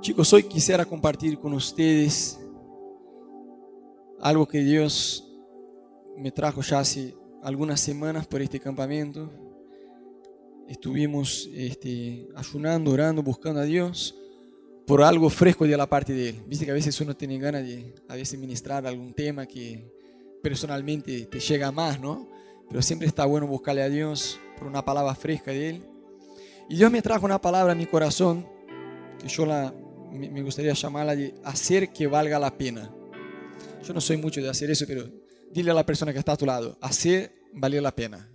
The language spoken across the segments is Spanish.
Chicos, hoy quisiera compartir con ustedes algo que Dios me trajo ya hace algunas semanas por este campamento. Estuvimos este, ayunando, orando, buscando a Dios por algo fresco de la parte de Él. Viste que a veces uno tiene ganas de a ministrar algún tema que personalmente te llega más, ¿no? Pero siempre está bueno buscarle a Dios por una palabra fresca de Él. Y Dios me trajo una palabra a mi corazón que yo la, me gustaría llamarla de hacer que valga la pena. Yo no soy mucho de hacer eso, pero dile a la persona que está a tu lado, hacer valer la pena.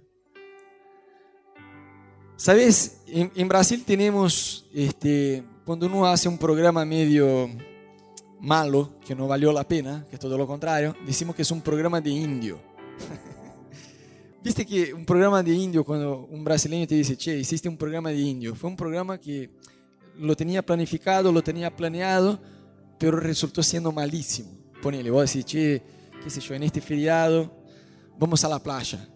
Sabes, en, Brasil tenemos, este, cuando uno hace un programa medio malo, que no valió la pena, que todo lo contrario, decimos que es un programa de indio. Viste que un programa de indio, cuando un brasileño te dice, che, hiciste un programa de indio, fue un programa que lo tenía planificado, lo tenía planeado, pero resultó siendo malísimo. Ponele, vos decís, che, qué sé yo, en este feriado vamos a la playa.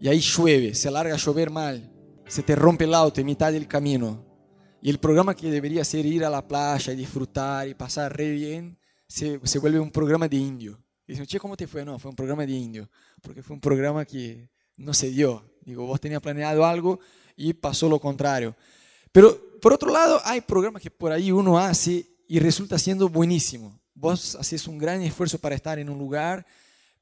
Y ahí llueve, se larga a llover mal, se te rompe el auto en mitad del camino. Y el programa que debería ser ir a la playa y disfrutar y pasar re bien, se, se vuelve un programa de indio. Y dicen, che, ¿cómo te fue? No, fue un programa de indio, porque fue un programa que no se dio. Digo, vos tenías planeado algo y pasó lo contrario. Pero por otro lado, hay programas que por ahí uno hace y resulta siendo buenísimo. Vos haces un gran esfuerzo para estar en un lugar,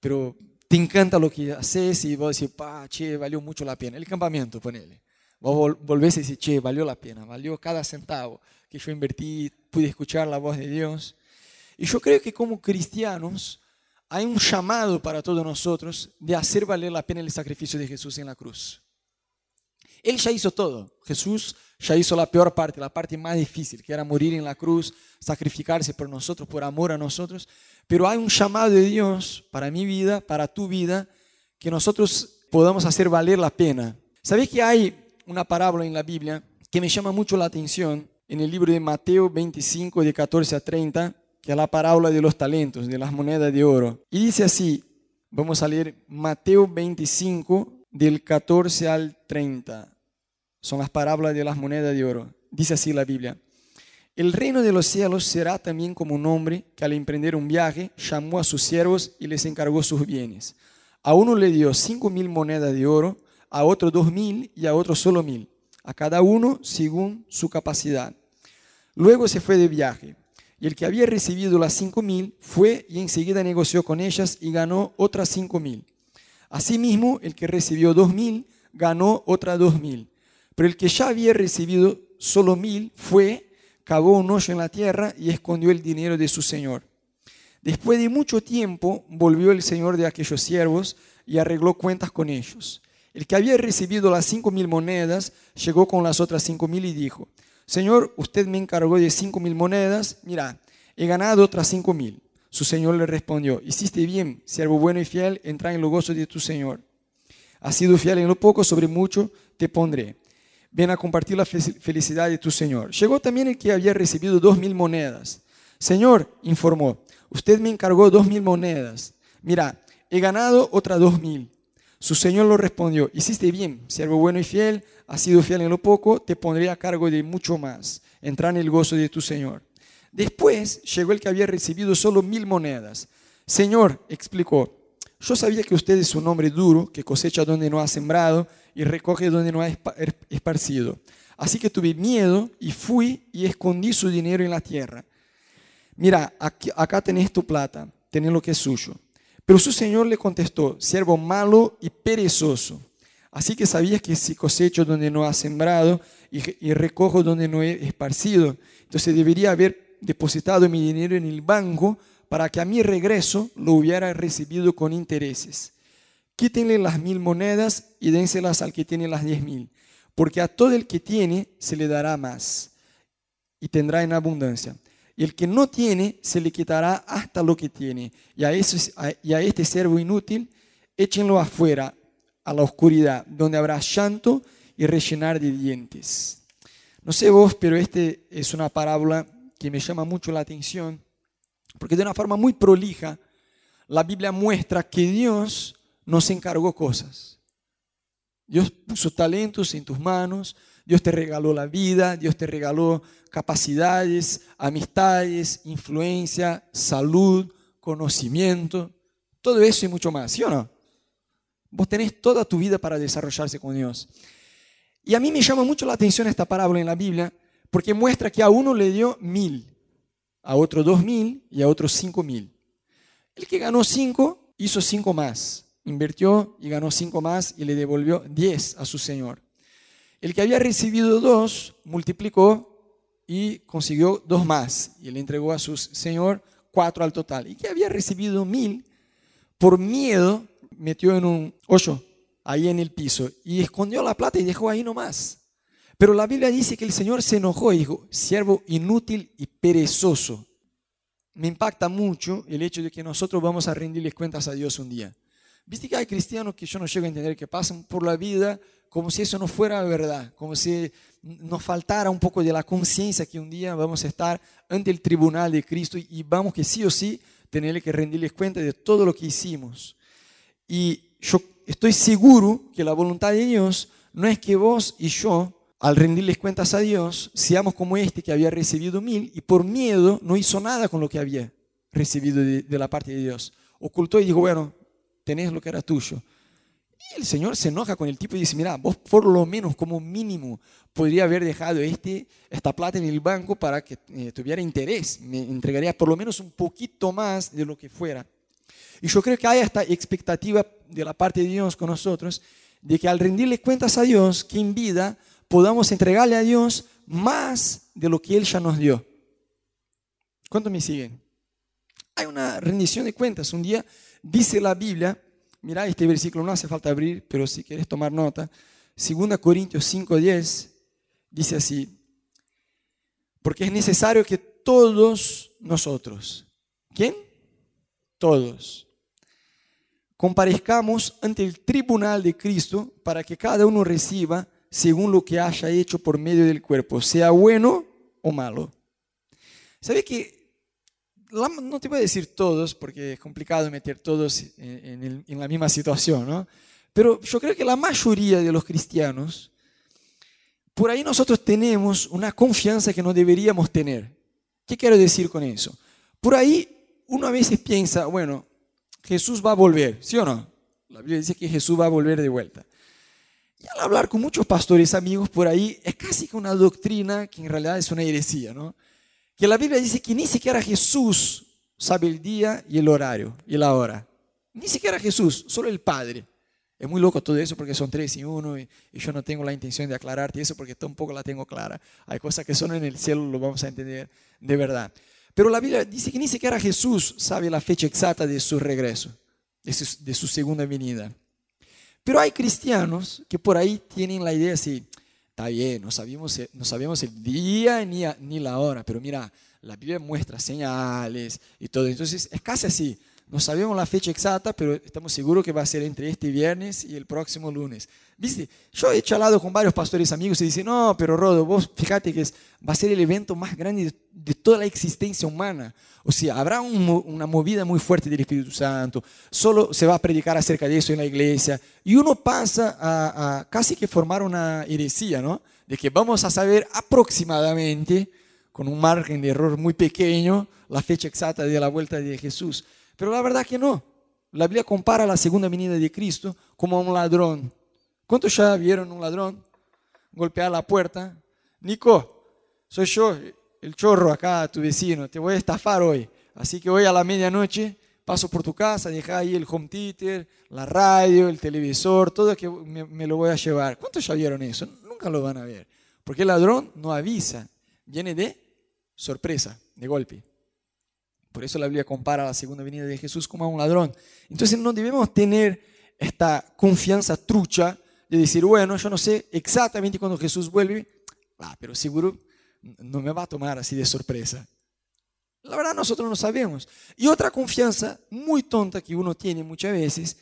pero te encanta lo que haces y vos decís, pa, che, valió mucho la pena. El campamento, ponele. Vos volvés y decís, che, valió la pena, valió cada centavo que yo invertí, pude escuchar la voz de Dios. Y yo creo que como cristianos hay un llamado para todos nosotros de hacer valer la pena el sacrificio de Jesús en la cruz. Él ya hizo todo. Jesús ya hizo la peor parte, la parte más difícil, que era morir en la cruz, sacrificarse por nosotros, por amor a nosotros. Pero hay un llamado de Dios para mi vida, para tu vida, que nosotros podamos hacer valer la pena. ¿Sabéis que hay una parábola en la Biblia que me llama mucho la atención? En el libro de Mateo 25, de 14 a 30, que es la parábola de los talentos, de las monedas de oro. Y dice así, vamos a leer Mateo 25, del 14 al 30. Son las parábolas de las monedas de oro. Dice así la Biblia. El reino de los cielos será también como un hombre que al emprender un viaje llamó a sus siervos y les encargó sus bienes. A uno le dio cinco mil monedas de oro, a otro dos mil y a otro solo mil, a cada uno según su capacidad. Luego se fue de viaje. Y el que había recibido las cinco mil fue y enseguida negoció con ellas y ganó otras cinco mil. Asimismo, el que recibió dos mil ganó otras dos mil. Pero el que ya había recibido solo mil fue, cavó un hoyo en la tierra y escondió el dinero de su señor. Después de mucho tiempo volvió el señor de aquellos siervos y arregló cuentas con ellos. El que había recibido las cinco mil monedas llegó con las otras cinco mil y dijo, Señor, usted me encargó de cinco mil monedas, mira, he ganado otras cinco mil. Su señor le respondió, hiciste bien, siervo bueno y fiel, entra en lo gozo de tu señor. Has sido fiel en lo poco, sobre mucho te pondré ven a compartir la felicidad de tu Señor. Llegó también el que había recibido dos mil monedas. Señor, informó, usted me encargó dos mil monedas. Mira, he ganado otras dos mil. Su Señor lo respondió, hiciste bien, siervo bueno y fiel, has sido fiel en lo poco, te pondré a cargo de mucho más. Entra en el gozo de tu Señor. Después llegó el que había recibido solo mil monedas. Señor, explicó, yo sabía que usted es un hombre duro, que cosecha donde no ha sembrado y recoge donde no ha er, esparcido. Así que tuve miedo y fui y escondí su dinero en la tierra. Mira, acá tenés tu plata, tenés lo que es suyo. Pero su señor le contestó, siervo malo y perezoso. Así que sabías que si cosecho donde no ha sembrado y, y recojo donde no he esparcido, entonces debería haber depositado mi dinero en el banco para que a mi regreso lo hubiera recibido con intereses. Quítenle las mil monedas y dénselas al que tiene las diez mil, porque a todo el que tiene se le dará más y tendrá en abundancia. Y el que no tiene se le quitará hasta lo que tiene. Y a, y a este servo inútil, échenlo afuera, a la oscuridad, donde habrá llanto y rellenar de dientes. No sé vos, pero este es una parábola que me llama mucho la atención, porque de una forma muy prolija, la Biblia muestra que Dios nos encargó cosas. Dios puso talentos en tus manos, Dios te regaló la vida, Dios te regaló capacidades, amistades, influencia, salud, conocimiento, todo eso y mucho más, ¿sí o no? Vos tenés toda tu vida para desarrollarse con Dios. Y a mí me llama mucho la atención esta parábola en la Biblia porque muestra que a uno le dio mil, a otro dos mil y a otro cinco mil. El que ganó cinco hizo cinco más, invirtió y ganó cinco más y le devolvió diez a su Señor. El que había recibido dos multiplicó y consiguió dos más y le entregó a su Señor cuatro al total. Y que había recibido mil, por miedo metió en un hoyo ahí en el piso y escondió la plata y dejó ahí nomás. Pero la Biblia dice que el Señor se enojó y dijo, siervo inútil y perezoso. Me impacta mucho el hecho de que nosotros vamos a rendirles cuentas a Dios un día. Viste que hay cristianos que yo no llego a entender que pasan por la vida como si eso no fuera verdad, como si nos faltara un poco de la conciencia que un día vamos a estar ante el tribunal de Cristo y vamos que sí o sí tener que rendirles cuenta de todo lo que hicimos. Y yo estoy seguro que la voluntad de Dios no es que vos y yo, al rendirles cuentas a Dios, seamos como este que había recibido mil y por miedo no hizo nada con lo que había recibido de, la parte de Dios. Ocultó y dijo, bueno, tenés lo que era tuyo. Y el Señor se enoja con el tipo y dice, mira, vos por lo menos como mínimo podría haber dejado este, esta plata en el banco para que eh, tuviera interés. Me entregaría por lo menos un poquito más de lo que fuera. Y yo creo que hay esta expectativa de la parte de Dios con nosotros, de que al rendirle cuentas a Dios, que en vida podamos entregarle a Dios más de lo que Él ya nos dio. ¿Cuántos me siguen? Hay una rendición de cuentas. Un día dice la Biblia, mira este versículo, no hace falta abrir, pero si quieres tomar nota, 2 Corintios 5:10 dice así, porque es necesario que todos nosotros, ¿quién? Todos, comparezcamos ante el tribunal de Cristo para que cada uno reciba según lo que haya hecho por medio del cuerpo, sea bueno o malo. ¿Sabe que no te voy a decir todos, porque es complicado meter todos en, en la misma situación, ¿no? Pero yo creo que la mayoría de los cristianos, por ahí nosotros tenemos una confianza que no deberíamos tener. ¿Qué quiero decir con eso? Por ahí uno a veces piensa, bueno, Jesús va a volver, ¿sí o no? La Biblia dice que Jesús va a volver de vuelta. Y al hablar con muchos pastores amigos por ahí, es casi que una doctrina que en realidad es una heresía, ¿no? Que la Biblia dice que ni siquiera Jesús sabe el día y el horario y la hora. Ni siquiera Jesús, solo el Padre. Es muy loco todo eso porque son tres y uno y, yo no tengo la intención de aclararte eso porque tampoco la tengo clara. Hay cosas que son en el cielo, lo vamos a entender de verdad. Pero la Biblia dice que ni siquiera Jesús sabe la fecha exacta de su regreso, de su, segunda venida. Pero hay cristianos que por ahí tienen la idea así, está bien, no sabemos, no sabemos el día ni, ni la hora, pero mira, la Biblia muestra señales y todo. Entonces es casi así, no sabemos la fecha exacta, pero estamos seguros que va a ser entre este viernes y el próximo lunes. ¿Viste? Yo he charlado con varios pastores amigos y dicen, no, pero Rodo, vos fíjate que va a ser el evento más grande de, toda la existencia humana. O sea, habrá una movida muy fuerte del Espíritu Santo. Solo se va a predicar acerca de eso en la iglesia. Y uno pasa a, a casi que formar una heresía, ¿no? De que vamos a saber aproximadamente, con un margen de error muy pequeño, la fecha exacta de la vuelta de Jesús. Pero la verdad que no. La Biblia compara la segunda venida de Cristo como a un ladrón. ¿Cuántos ya vieron un ladrón golpear la puerta? Nico, soy yo, el chorro acá, tu vecino, te voy a estafar hoy. Así que hoy a la medianoche paso por tu casa, deja ahí el home theater, la radio, el televisor, todo que me, me, lo voy a llevar. ¿Cuántos ya vieron eso? Nunca lo van a ver. Porque el ladrón no avisa, viene de sorpresa, de golpe. Por eso la Biblia compara la segunda venida de Jesús como a un ladrón. Entonces no debemos tener esta confianza trucha de decir, bueno, yo no sé exactamente cuándo Jesús vuelve, ah, pero seguro no me va a tomar así de sorpresa. La verdad nosotros no sabemos. Y otra confianza muy tonta que uno tiene muchas veces,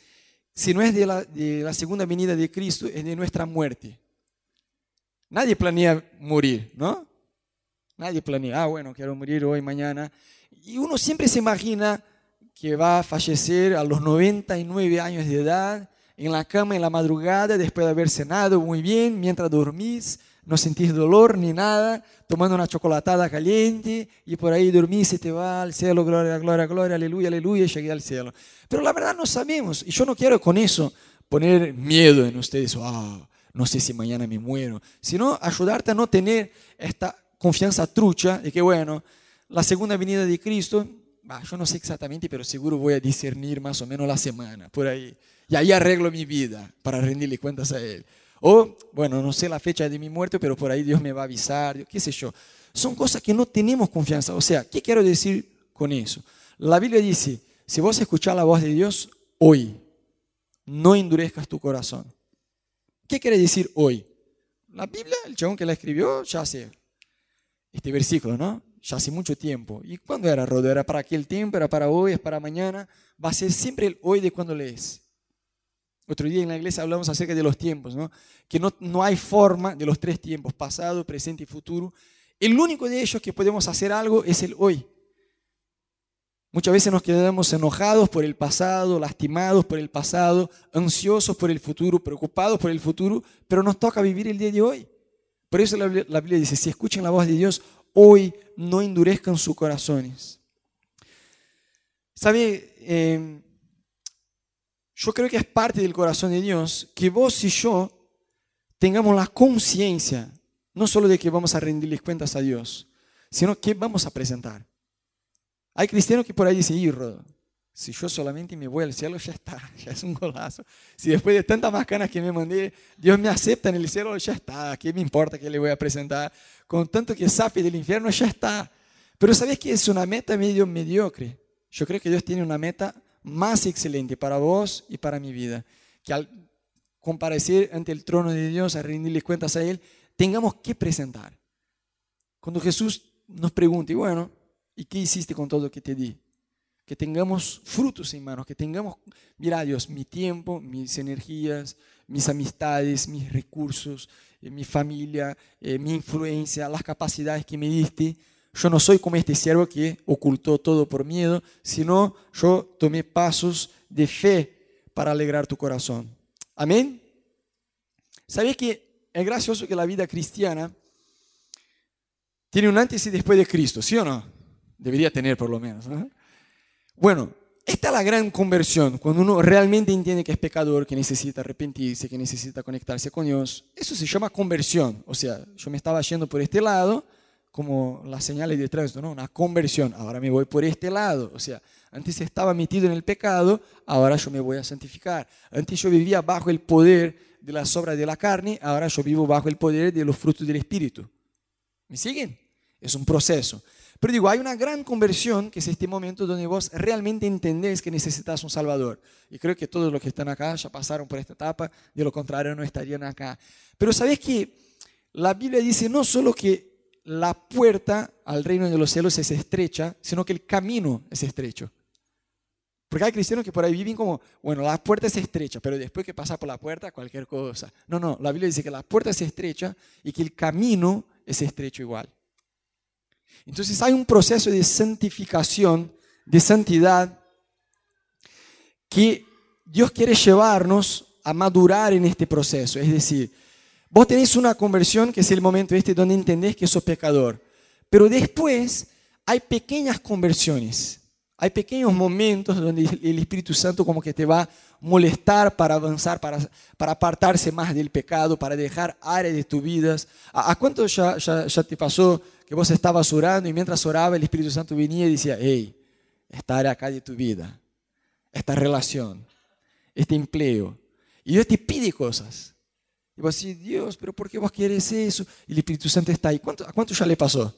si no es de la, de la segunda venida de Cristo, es de nuestra muerte. Nadie planea morir, ¿no? Nadie planea, ah, bueno, quiero morir hoy, mañana. Y uno siempre se imagina que va a fallecer a los 99 años de edad, en la cama en la madrugada, después de haber cenado muy bien, mientras dormís, no sentís dolor ni nada, tomando una chocolatada caliente y por ahí dormís y te va al cielo, gloria, gloria, gloria, aleluya, aleluya, y llegué al cielo. Pero la verdad no sabemos y yo no quiero con eso poner miedo en ustedes, ah, no sé si mañana me muero, sino ayudarte a no tener esta confianza trucha de que, bueno, la segunda venida de Cristo, yo no sé exactamente, pero seguro voy a discernir más o menos la semana, por ahí. Y ahí arreglo mi vida para rendirle cuentas a Él. O, bueno, no sé la fecha de mi muerte, pero por ahí Dios me va a avisar, qué sé yo. Son cosas que no tenemos confianza. O sea, ¿qué quiero decir con eso? La Biblia dice, si vos escuchás la voz de Dios hoy, no endurezcas tu corazón. ¿Qué quiere decir hoy? La Biblia, el chabón que la escribió, ya hace este versículo, ¿no? Ya hace mucho tiempo. ¿Y cuándo era, Rodo? ¿Era para aquel tiempo? ¿Era para hoy? ¿Es para mañana? Va a ser siempre el hoy de cuando lees. Otro día en la iglesia hablamos acerca de los tiempos, ¿no? Que no, no hay forma de los tres tiempos, pasado, presente y futuro. El único de ellos que podemos hacer algo es el hoy. Muchas veces nos quedamos enojados por el pasado, lastimados por el pasado, ansiosos por el futuro, preocupados por el futuro, pero nos toca vivir el día de hoy. Por eso la, Biblia dice, si escuchan la voz de Dios, hoy no endurezcan sus corazones. ¿Sabe? Eh, yo creo que es parte del corazón de Dios que vos y yo tengamos la conciencia, no solo de que vamos a rendirles cuentas a Dios, sino que vamos a presentar. Hay cristianos que por ahí dicen, Rodo, si yo solamente me voy al cielo, ya está, ya es un golazo. Si después de tantas más canas que me mandé, Dios me acepta en el cielo, ya está. ¿Qué me importa que le voy a presentar? Con tanto que sabe del infierno, ya está. Pero ¿sabes que es una meta medio mediocre? Yo creo que Dios tiene una meta más excelente para vos y para mi vida. Que al comparecer ante el trono de Dios, a rendirle cuentas a Él, tengamos que presentar. Cuando Jesús nos pregunte, bueno, ¿Y qué hiciste con todo lo que te di? Que tengamos frutos en manos, que tengamos, mira Dios, mi tiempo, mis energías, mis amistades, mis recursos, eh, mi familia, eh, mi influencia, las capacidades que me diste. Yo no soy como este siervo que ocultó todo por miedo, sino yo tomé pasos de fe para alegrar tu corazón. Amén. ¿Sabes que es gracioso que la vida cristiana tiene un antes y después de Cristo, ¿sí o no? Debería tener por lo menos. Bueno, esta es la gran conversión, cuando uno realmente entiende que es pecador, que necesita arrepentirse, que necesita conectarse con Dios. Eso se llama conversión. O sea, yo me estaba yendo por este lado, como las señales de tránsito, ¿no? Una conversión. Ahora me voy por este lado. O sea, antes estaba metido en el pecado, ahora yo me voy a santificar. Antes yo vivía bajo el poder de las obras de la carne, ahora yo vivo bajo el poder de los frutos del Espíritu. ¿Me siguen? Es un proceso. Pero digo, hay una gran conversión que es este momento donde vos realmente entendés que necesitas un Salvador. Y creo que todos los que están acá ya pasaron por esta etapa, de lo contrario no estarían acá. Pero sabés que la Biblia dice no solo que la puerta al reino de los cielos es estrecha, sino que el camino es estrecho. Porque hay cristianos que por ahí viven como, bueno, la puerta es estrecha, pero después que pasa por la puerta, cualquier cosa. No, no, la Biblia dice que la puerta es estrecha y que el camino es estrecho igual. Entonces hay un proceso de santificación, de santidad, que Dios quiere llevarnos a madurar en este proceso. Es decir, vos tenés una conversión que es el momento este donde entendés que sos pecador, pero después hay pequeñas conversiones. Hay pequeños momentos donde el Espíritu Santo como que te va a molestar para avanzar, para, para apartarse más del pecado, para dejar áreas de tu vida. ¿A, cuánto ya, ya, ya te pasó que vos estabas orando y mientras oraba el Espíritu Santo venía y decía, hey, esta área acá de tu vida, esta relación, este empleo. Y Dios te pide cosas. Y vos decís, Dios, pero ¿por qué vos quieres eso? Y el Espíritu Santo está ahí. ¿Cuánto, ¿A cuánto ya le pasó?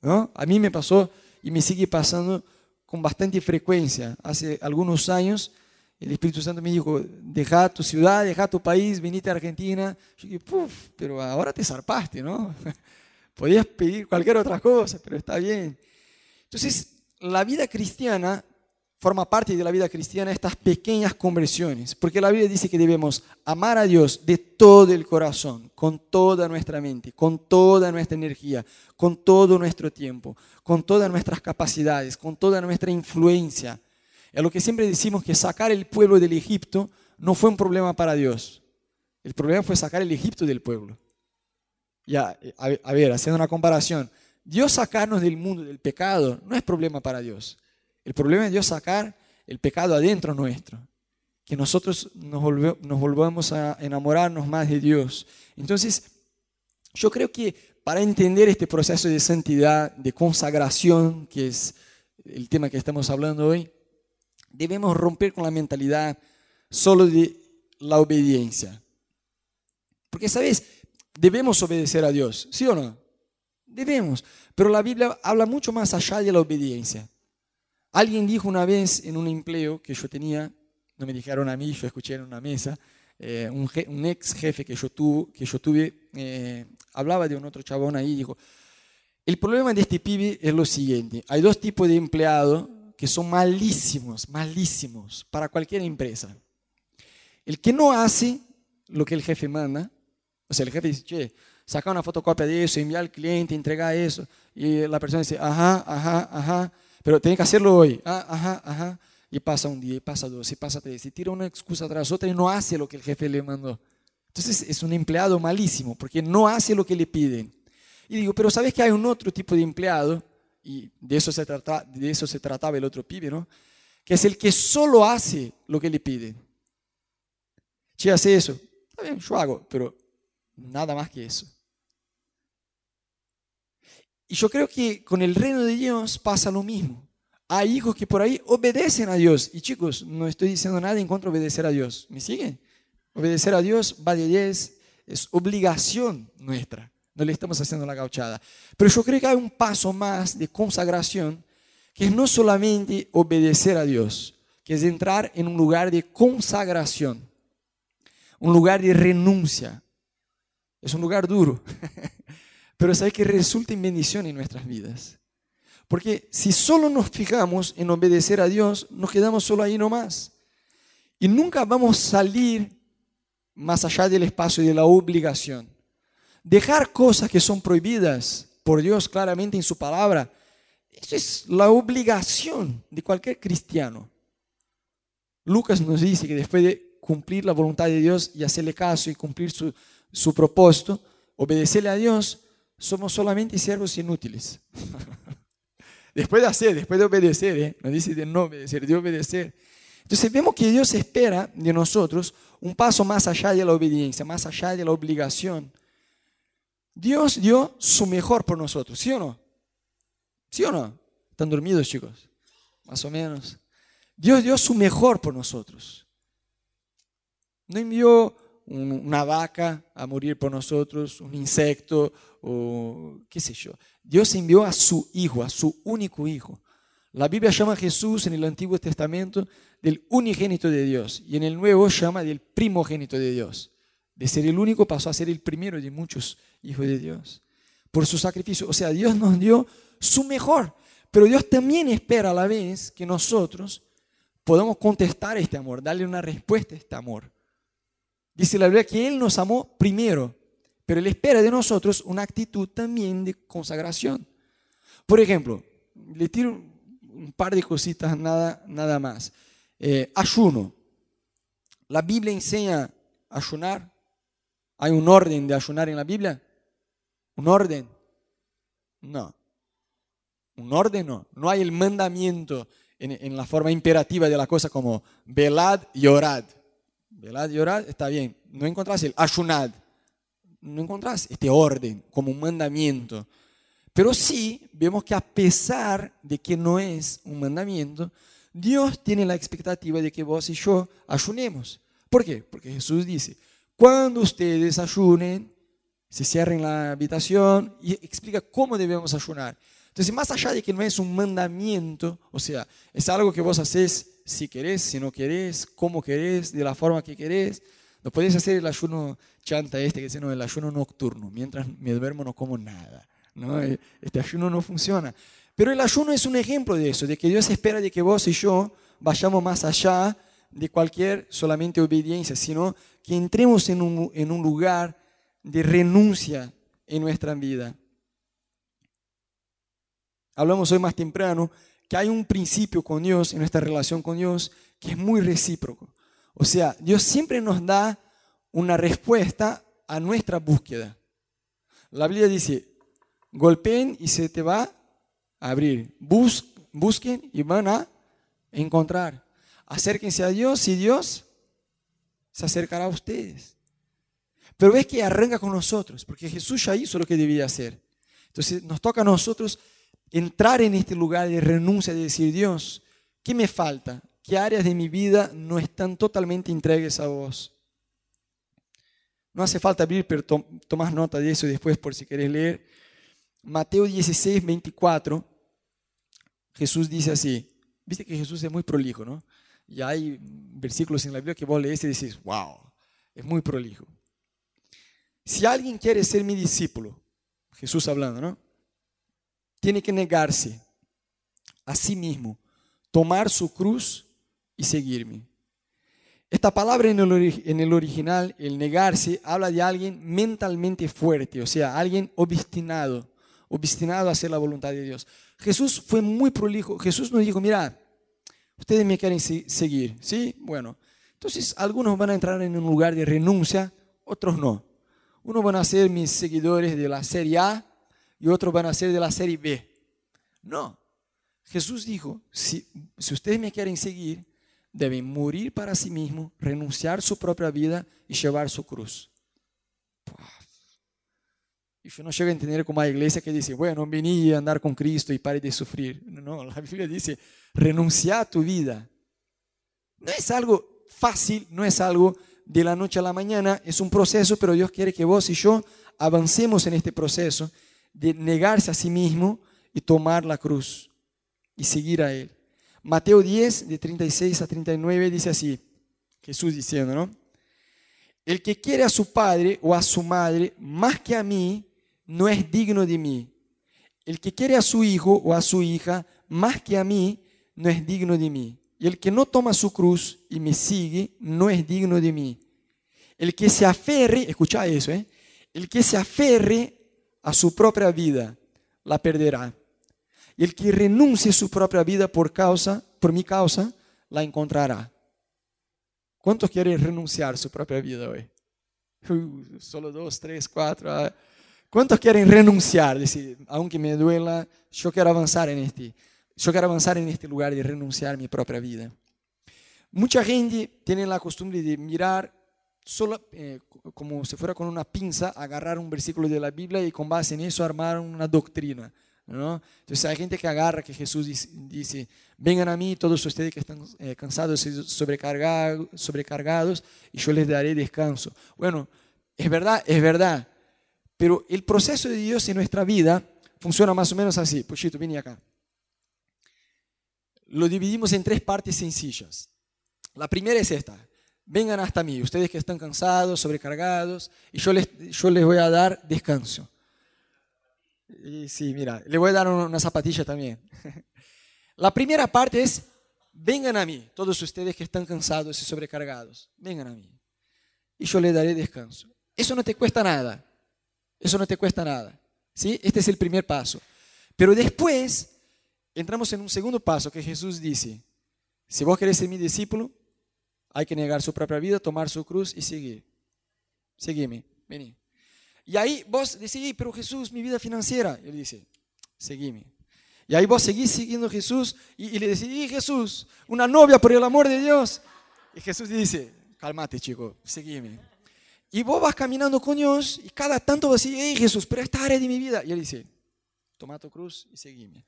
¿No? A mí me pasó y me sigue pasando con bastante frecuencia. Hace algunos años el Espíritu Santo me dijo, deja tu ciudad, deja tu país, venite a Argentina. Yo dije, puf, pero ahora te zarpaste, ¿no? Podías pedir cualquier otra cosa, pero está bien. Entonces, la vida cristiana forma parte de la vida cristiana estas pequeñas conversiones, porque la Biblia dice que debemos amar a Dios de todo el corazón, con toda nuestra mente, con toda nuestra energía, con todo nuestro tiempo, con todas nuestras capacidades, con toda nuestra influencia. Es lo que siempre decimos que sacar el pueblo del Egipto no fue un problema para Dios. El problema fue sacar el Egipto del pueblo. Ya, a, ver, haciendo una comparación, Dios sacarnos del mundo del pecado no es problema para Dios. El problema es Dios sacar el pecado adentro nuestro. Que nosotros nos, nos volvamos a enamorarnos más de Dios. Entonces, yo creo que para entender este proceso de santidad, de consagración, que es el tema que estamos hablando hoy, debemos romper con la mentalidad solo de la obediencia. Porque, ¿sabes? Debemos obedecer a Dios, ¿sí o no? Debemos. Pero la Biblia habla mucho más allá de la obediencia. Alguien dijo una vez en un empleo que yo tenía, no me dijeron a mí, yo escuché en una mesa, eh, un, ex jefe que yo, tuve, que yo tuve eh, hablaba de un otro chabón ahí dijo, el problema de este pibe es lo siguiente, hay dos tipos de empleados que son malísimos, malísimos para cualquier empresa. El que no hace lo que el jefe manda, o sea, el jefe dice, che, saca una fotocopia de eso, envía al cliente, entrega eso, y la persona dice, ajá, ajá, ajá, pero tiene que hacerlo hoy, ah, ajá, ajá, y pasa un día, y pasa dos, y pasa tres, y tira una excusa tras otra y no hace lo que el jefe le mandó. Entonces es un empleado malísimo, porque no hace lo que le piden. Y digo, pero ¿sabes que hay un otro tipo de empleado? Y de eso se, trata, de eso se trataba el otro pibe, ¿no? Que es el que solo hace lo que le piden. Si hace eso, está bien, yo hago, pero nada más que eso. Y yo creo que con el reino de Dios pasa lo mismo. Hay hijos que por ahí obedecen a Dios. Y chicos, no estoy diciendo nada en contra de obedecer a Dios. ¿Me siguen? Obedecer a Dios va de 10, es obligación nuestra. No le estamos haciendo la gauchada. Pero yo creo que hay un paso más de consagración, que es no solamente obedecer a Dios, que es entrar en un lugar de consagración, un lugar de renuncia. Es un lugar duro, pero sabe que resulta en bendición en nuestras vidas. Porque si solo nos fijamos en obedecer a Dios, nos quedamos solo ahí nomás. Y nunca vamos a salir más allá del espacio de la obligación. Dejar cosas que son prohibidas por Dios claramente en su palabra, eso es la obligación de cualquier cristiano. Lucas nos dice que después de cumplir la voluntad de Dios y hacerle caso y cumplir su, su propósito, obedecerle a Dios, somos solamente siervos inútiles. después de hacer, después de obedecer, ¿eh? no dice de no obedecer, de obedecer. Entonces vemos que Dios espera de nosotros un paso más allá de la obediencia, más allá de la obligación. Dios dio su mejor por nosotros, ¿sí o no? ¿Sí o no? ¿Están dormidos, chicos? Más o menos. Dios dio su mejor por nosotros. No envió una vaca a morir por nosotros, un insecto o qué sé yo. Dios envió a su hijo, a su único hijo. La Biblia llama a Jesús en el Antiguo Testamento del unigénito de Dios y en el Nuevo llama del primogénito de Dios. De ser el único pasó a ser el primero de muchos hijos de Dios. Por su sacrificio. O sea, Dios nos dio su mejor. Pero Dios también espera a la vez que nosotros podamos contestar este amor, darle una respuesta a este amor. Dice la Biblia que Él nos amó primero, pero Él espera de nosotros una actitud también de consagración. Por ejemplo, le tiro un par de cositas, nada, nada más. Eh, ayuno. ¿La Biblia enseña a ayunar? ¿Hay un orden de ayunar en la Biblia? ¿Un orden? No. Un orden no. No hay el mandamiento en, en la forma imperativa de la cosa como velad y orad. Velad y está bien. No encontrás el ayunad. No encontrás este orden como un mandamiento. Pero sí vemos que a pesar de que no es un mandamiento, Dios tiene la expectativa de que vos y yo ayunemos. ¿Por qué? Porque Jesús dice, cuando ustedes ayunen, se cierren la habitación y explica cómo debemos ayunar. Entonces, más allá de que no es un mandamiento, o sea, es algo que vos haces si querés, si no querés, cómo querés, de la forma que querés, no podés hacer el ayuno chanta este, que es el ayuno nocturno, mientras me duermo no como nada. ¿no? Este ayuno no funciona. Pero el ayuno es un ejemplo de eso, de que Dios espera de que vos y yo vayamos más allá de cualquier solamente obediencia, sino que entremos en un, en un lugar de renuncia en nuestra vida. Hablamos hoy más temprano que hay un principio con Dios, en nuestra relación con Dios, que es muy recíproco. O sea, Dios siempre nos da una respuesta a nuestra búsqueda. La Biblia dice, golpeen y se te va a abrir. busquen y van a encontrar. Acérquense a Dios y Dios se acercará a ustedes. Pero ves que arranca con nosotros, porque Jesús ya hizo lo que debía hacer. Entonces nos toca a nosotros entrar en este lugar de renuncia, de decir, Dios, ¿qué me falta? ¿Qué áreas de mi vida no están totalmente entregues a vos? No hace falta abrir, pero tomas nota de eso después por si querés leer. Mateo 16, 24, Jesús dice así. Viste que Jesús es muy prolijo, ¿no? Y hay versículos en la Biblia que vos lees y dices, wow, es muy prolijo. Si alguien quiere ser mi discípulo, Jesús hablando, ¿no? Tiene que negarse a sí mismo, tomar su cruz y seguirme. Esta palabra en el, original, el negarse, habla de alguien mentalmente fuerte, o sea, alguien obstinado, obstinado a hacer la voluntad de Dios. Jesús fue muy prolijo. Jesús nos dijo, mira, ustedes me quieren seguir, ¿sí? Bueno, entonces algunos van a entrar en un lugar de renuncia, otros no. Unos van a ser mis seguidores de la serie A y otros van a ser de la serie B. No. Jesús dijo, si, si ustedes me quieren seguir, deben morir para sí mismos, renunciar su propia vida y llevar su cruz. Y yo no llego a entender como hay iglesia que dice, bueno, vení a andar con Cristo y pare de sufrir. No, la Biblia dice, renuncia a tu vida. No es algo fácil, no es algo de la noche a la mañana, es un proceso, pero Dios quiere que vos y yo avancemos en este proceso de negarse a sí mismo y tomar la cruz y seguir a Él. Mateo 10, de 36 a 39, dice así, Jesús diciendo, ¿no? El que quiere a su padre o a su madre más que a mí, no es digno de mí. El que quiere a su hijo o a su hija más que a mí, no es digno de mí. Y el que no toma su cruz y me sigue, no es digno de mí. El que se aferre, escucha eso, ¿eh? el que se aferre a su propia vida, la perderá. Y el que renuncie a su propia vida por causa, por mi causa, la encontrará. ¿Cuántos quieren renunciar a su propia vida hoy? Uh, solo dos, tres, cuatro. Ah. ¿Cuántos quieren renunciar? Decir, aunque me duela, yo quiero avanzar en este, yo quiero avanzar en este lugar de renunciar a mi propia vida. Mucha gente tiene la costumbre de mirar solo eh, como si fuera con una pinza, agarrar un versículo de la Biblia y con base en eso armar una doctrina. ¿no? Entonces hay gente que agarra que Jesús dice, vengan a mí todos ustedes que están eh, cansados y sobrecargados, sobrecargados y yo les daré descanso. Bueno, es verdad, es verdad, pero el proceso de Dios en nuestra vida funciona más o menos así. Puchito, vení acá. Lo dividimos en tres partes sencillas. La primera es esta vengan hasta mí, ustedes que están cansados, sobrecargados, y yo les, yo les voy a dar descanso. Y sí, mira, le voy a dar una zapatilla también. La primera parte es, vengan a mí, todos ustedes que están cansados y sobrecargados, vengan a mí. Y yo les daré descanso. Eso no te cuesta nada. Eso no te cuesta nada. ¿sí? Este es el primer paso. Pero después entramos en un segundo paso que Jesús dice, si vos querés ser mi discípulo, hay que negar su propia vida, tomar su cruz y seguir. Seguime, vení. Y ahí vos decís, pero Jesús, mi vida financiera. Él dice, seguime. Y ahí vos seguís siguiendo a Jesús y, le decís, Jesús, una novia por el amor de Dios. Y Jesús dice, cálmate chico, seguime. Y vos vas caminando con Dios y cada tanto vas a decir, Jesús, pero esta área de mi vida. Y él dice, toma tu cruz y seguime.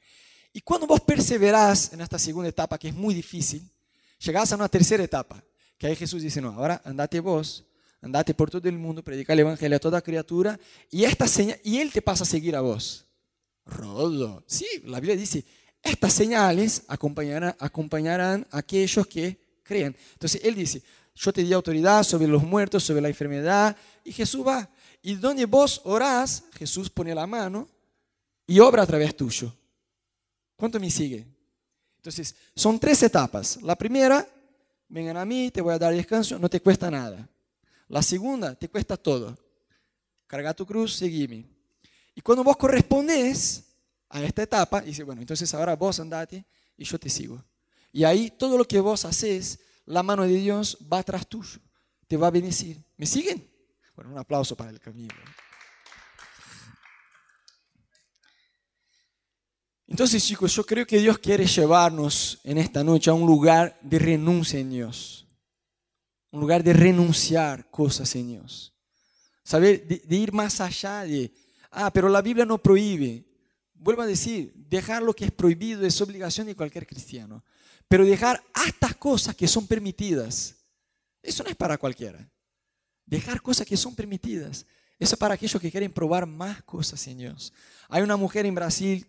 Y cuando vos perseverás en esta segunda etapa, que es muy difícil, llegás a una tercera etapa, que ahí Jesús dice, no, ahora andate vos, andate por todo el mundo, predica el Evangelio a toda criatura, y, esta señal, y Él te pasa a seguir a vos. Rodo. Sí, la Biblia dice, estas señales acompañarán, acompañarán a aquellos que crean. Entonces Él dice, yo te di autoridad sobre los muertos, sobre la enfermedad, y Jesús va. Y donde vos orás, Jesús pone la mano y obra a través tuyo. ¿Cuánto me sigue? Entonces, son tres etapas. La primera vengan a mí, te voy a dar descanso, no te cuesta nada. La segunda, te cuesta todo. Carga tu cruz, seguime. Y cuando vos correspondes a esta etapa, dice, bueno, entonces ahora vos andate y yo te sigo. Y ahí todo lo que vos haces, la mano de Dios va atrás tuyo, te va a bendecir. ¿Me siguen? Bueno, un aplauso para el camino. Entonces, chicos, yo creo que Dios quiere llevarnos en esta noche a un lugar de renuncia en Dios. Un lugar de renunciar cosas en Dios. Saber, de, ir más allá de, ah, pero la Biblia no prohíbe. Vuelvo a decir, dejar lo que es prohibido es obligación de cualquier cristiano. Pero dejar estas cosas que son permitidas, eso no es para cualquiera. Dejar cosas que son permitidas, eso es para aquellos que quieren probar más cosas en Dios. Hay una mujer en Brasil,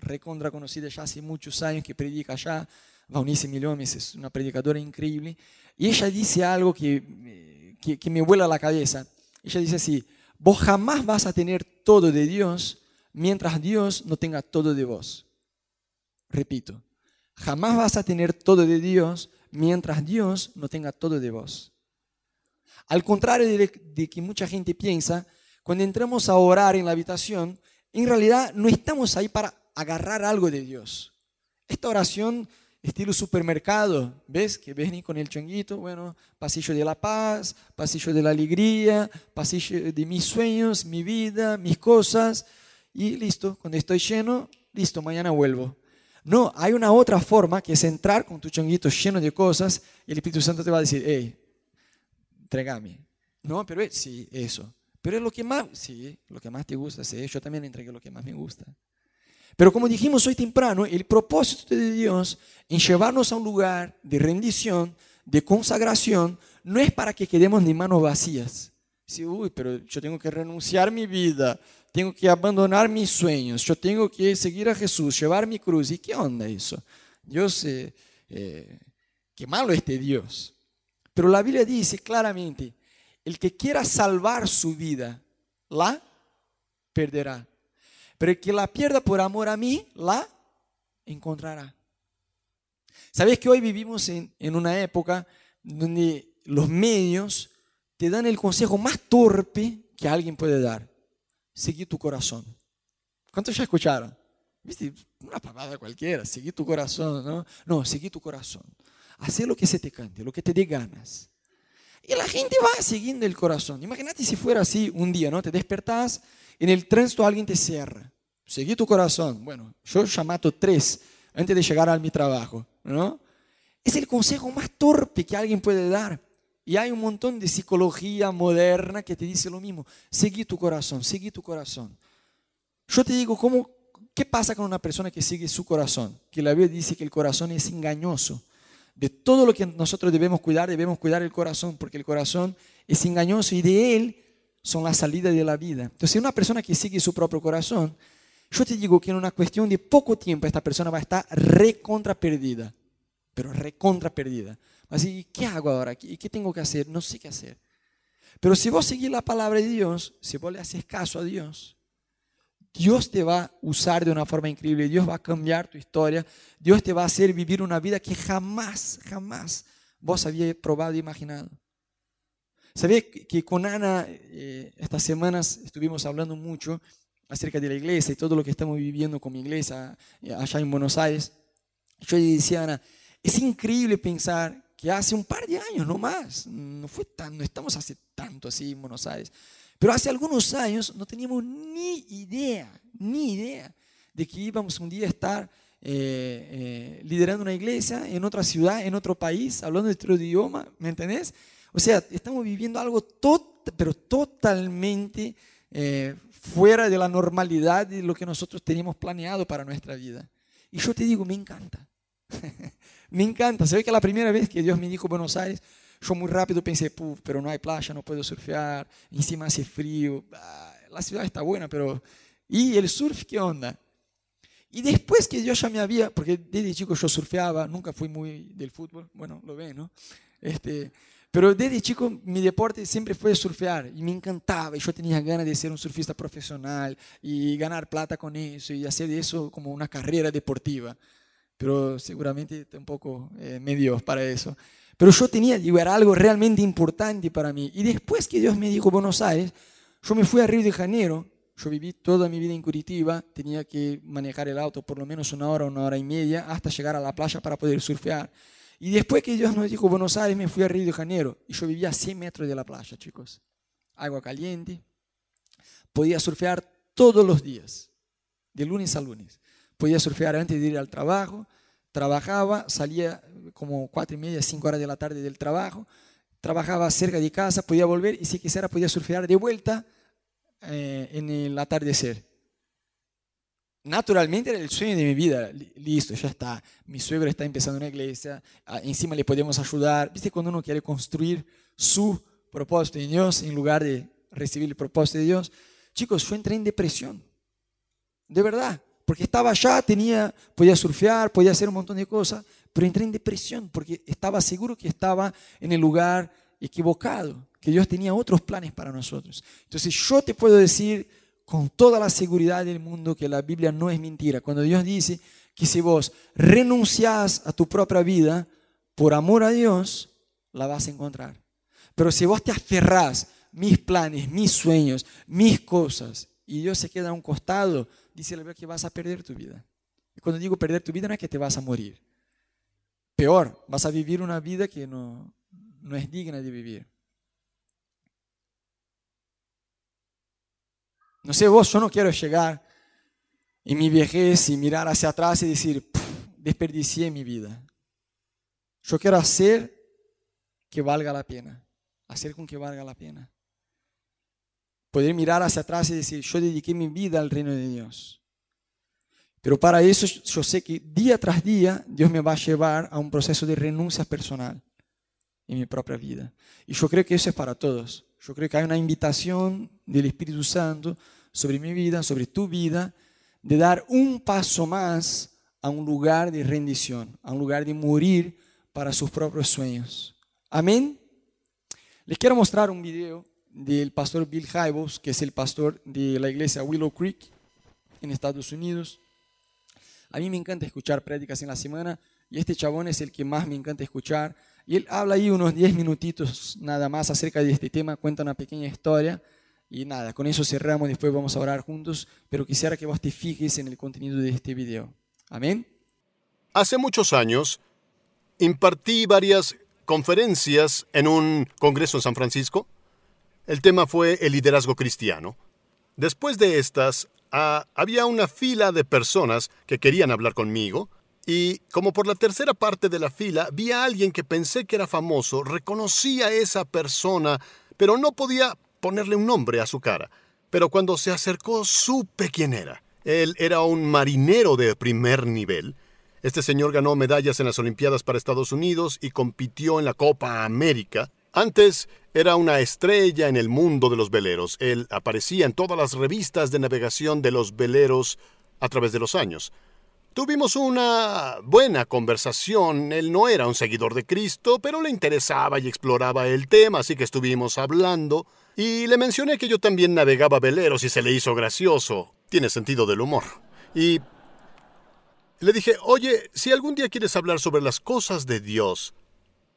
recontra conocida ya hace muchos años, que predica allá, Vaunice Milhomes, es una predicadora increíble, y ella dice algo que, que, que me vuela la cabeza. Ella dice así, vos jamás vas a tener todo de Dios mientras Dios no tenga todo de vos. Repito, jamás vas a tener todo de Dios mientras Dios no tenga todo de vos. Al contrario de, que mucha gente piensa, cuando entramos a orar en la habitación, en realidad no estamos ahí para agarrar algo de Dios. Esta oración estilo supermercado, ¿ves? Que ves con el changuito, bueno, pasillo de la paz, pasillo de la alegría, pasillo de mis sueños, mi vida, mis cosas, y listo, cuando estoy lleno, listo, mañana vuelvo. No, hay una otra forma que es entrar con tu changuito lleno de cosas y el Espíritu Santo te va a decir, hey, entregame. No, pero sí, eso. Pero es lo que más, sí, lo que más te gusta, sí, yo también entregué lo que más me gusta. Pero como dijimos hoy temprano, el propósito de Dios en llevarnos a un lugar de rendición, de consagración, no es para que quedemos ni manos vacías. Sí, uy, pero yo tengo que renunciar mi vida, tengo que abandonar mis sueños, yo tengo que seguir a Jesús, llevar mi cruz. ¿Y qué onda eso? Dios, eh, eh, qué malo este Dios. Pero la Biblia dice claramente, el que quiera salvar su vida, la perderá. Pero el que la pierda por amor a mí, la encontrará. ¿Sabes que hoy vivimos en, en una época donde los medios te dan el consejo más torpe que alguien puede dar? Seguir tu corazón. ¿Cuántos ya escucharon? ¿Viste? Una palabra cualquiera, seguir tu corazón, ¿no? No, seguir tu corazón. Hacer lo que se te cante, lo que te dé ganas. Y la gente va siguiendo el corazón. Imagínate si fuera así un día, ¿no? Te despertás, en el tránsito alguien te cierra. Seguí tu corazón. Bueno, yo llamato tres antes de llegar a mi trabajo, ¿no? Es el consejo más torpe que alguien puede dar. Y hay un montón de psicología moderna que te dice lo mismo. Seguí tu corazón, seguí tu corazón. Yo te digo, ¿cómo, ¿qué pasa con una persona que sigue su corazón? Que la Biblia dice que el corazón es engañoso. De todo lo que nosotros debemos cuidar, debemos cuidar el corazón, porque el corazón es engañoso y de él son las salidas de la vida. Entonces, una persona que sigue su propio corazón, yo te digo que en una cuestión de poco tiempo esta persona va a estar recontra perdida, pero recontra perdida. Así, ¿qué hago ahora? ¿Y qué tengo que hacer? No sé qué hacer. Pero si vos seguís la palabra de Dios, si vos le haces caso a Dios, Dios te va a usar de una forma increíble, Dios va a cambiar tu historia, Dios te va a hacer vivir una vida que jamás, jamás vos habías probado e imaginado. Sabía que con Ana eh, estas semanas estuvimos hablando mucho acerca de la iglesia y todo lo que estamos viviendo con mi iglesia eh, allá en Buenos Aires. Yo le decía Ana, es increíble pensar que hace un par de años, no más, no fue tan, no estamos hace tanto así en Buenos Aires, pero hace algunos años no teníamos ni idea, ni idea de que íbamos un día a estar eh, liderando una iglesia en otra ciudad, en otro país, hablando de otro idioma, ¿me entendés? O sea, estamos viviendo algo tot, pero totalmente eh, fuera de la normalidad de lo que nosotros teníamos planeado para nuestra vida. Y yo te digo, me encanta. me encanta. Se ve que la primera vez que Dios me dijo Buenos Aires, yo muy rápido pensé, Puf, pero no hay playa, no puedo surfear, encima hace frío, ah, la ciudad está buena, pero... ¿Y el surf qué onda? Y después que yo ya me había, porque desde chico yo surfeaba, nunca fui muy del fútbol, bueno, lo ven, ¿no? Este, pero desde chico mi deporte siempre fue surfear y me encantaba y yo tenía ganas de ser un surfista profesional y ganar plata con eso y hacer de eso como una carrera deportiva pero seguramente tampoco eh, me dio para eso. Pero yo tenía, digo, era algo realmente importante para mí. Y después que Dios me dijo Buenos Aires, yo me fui a Río de Janeiro, yo viví toda mi vida en Curitiba, tenía que manejar el auto por lo menos una hora, una hora y media, hasta llegar a la playa para poder surfear. Y después que Dios me dijo Buenos Aires, me fui a Río de Janeiro. Y yo vivía a 100 metros de la playa, chicos. Agua caliente. Podía surfear todos los días, de lunes a lunes podía surfear antes de ir al trabajo, trabajaba, salía como cuatro y media, cinco horas de la tarde del trabajo, trabajaba cerca de casa, podía volver y si quisiera podía surfear de vuelta eh, en el atardecer. Naturalmente era el sueño de mi vida. Listo, ya está. Mi suegro está empezando una iglesia. Ah, encima le podemos ayudar. ¿Viste cuando uno quiere construir su propósito en Dios en lugar de recibir el propósito de Dios? Chicos, yo entré en depresión. De verdad. Porque estaba allá, tenía, podía surfear, podía hacer un montón de cosas, pero entré en depresión porque estaba seguro que estaba en el lugar equivocado, que Dios tenía otros planes para nosotros. Entonces yo te puedo decir con toda la seguridad del mundo que la Biblia no es mentira. Cuando Dios dice que si vos renunciás a tu propia vida por amor a Dios, la vas a encontrar. Pero si vos te aferrás mis planes, mis sueños, mis cosas, y Dios se queda a un costado, dice la Biblia que vas a perder tu vida. Y cuando digo perder tu vida no es que te vas a morir. Peor, vas a vivir una vida que no, no es digna de vivir. No sé vos, yo no quiero llegar en mi vejez y mirar hacia atrás y decir, desperdicié mi vida. Yo quiero hacer que valga la pena, hacer con que valga la pena. Poder mirar hacia atrás y decir, yo dediqué mi vida al reino de Dios. Pero para eso yo sé que día tras día Dios me va a llevar a un proceso de renuncia personal en mi propia vida. Y yo creo que eso es para todos. Yo creo que hay una invitación del Espíritu Santo sobre mi vida, sobre tu vida, de dar un paso más a un lugar de rendición, a un lugar de morir para sus propios sueños. Amén. Les quiero mostrar un video del pastor Bill Hybels, que es el pastor de la iglesia Willow Creek en Estados Unidos. A mí me encanta escuchar prédicas en la semana y este chabón es el que más me encanta escuchar y él habla ahí unos 10 minutitos nada más acerca de este tema, cuenta una pequeña historia. Y nada, con eso cerramos, después vamos a orar juntos, pero quisiera que vos te fijes en el contenido de este video. Amén. Hace muchos años impartí varias conferencias en un congreso en San Francisco. El tema fue el liderazgo cristiano. Después de estas, ah, había una fila de personas que querían hablar conmigo y como por la tercera parte de la fila vi a alguien que pensé que era famoso, reconocí a esa persona, pero no podía ponerle un nombre a su cara. Pero cuando se acercó supe quién era. Él era un marinero de primer nivel. Este señor ganó medallas en las Olimpiadas para Estados Unidos y compitió en la Copa América. Antes era una estrella en el mundo de los veleros. Él aparecía en todas las revistas de navegación de los veleros a través de los años. Tuvimos una buena conversación. Él no era un seguidor de Cristo, pero le interesaba y exploraba el tema, así que estuvimos hablando. Y le mencioné que yo también navegaba veleros y se le hizo gracioso. Tiene sentido del humor. Y le dije, oye, si algún día quieres hablar sobre las cosas de Dios,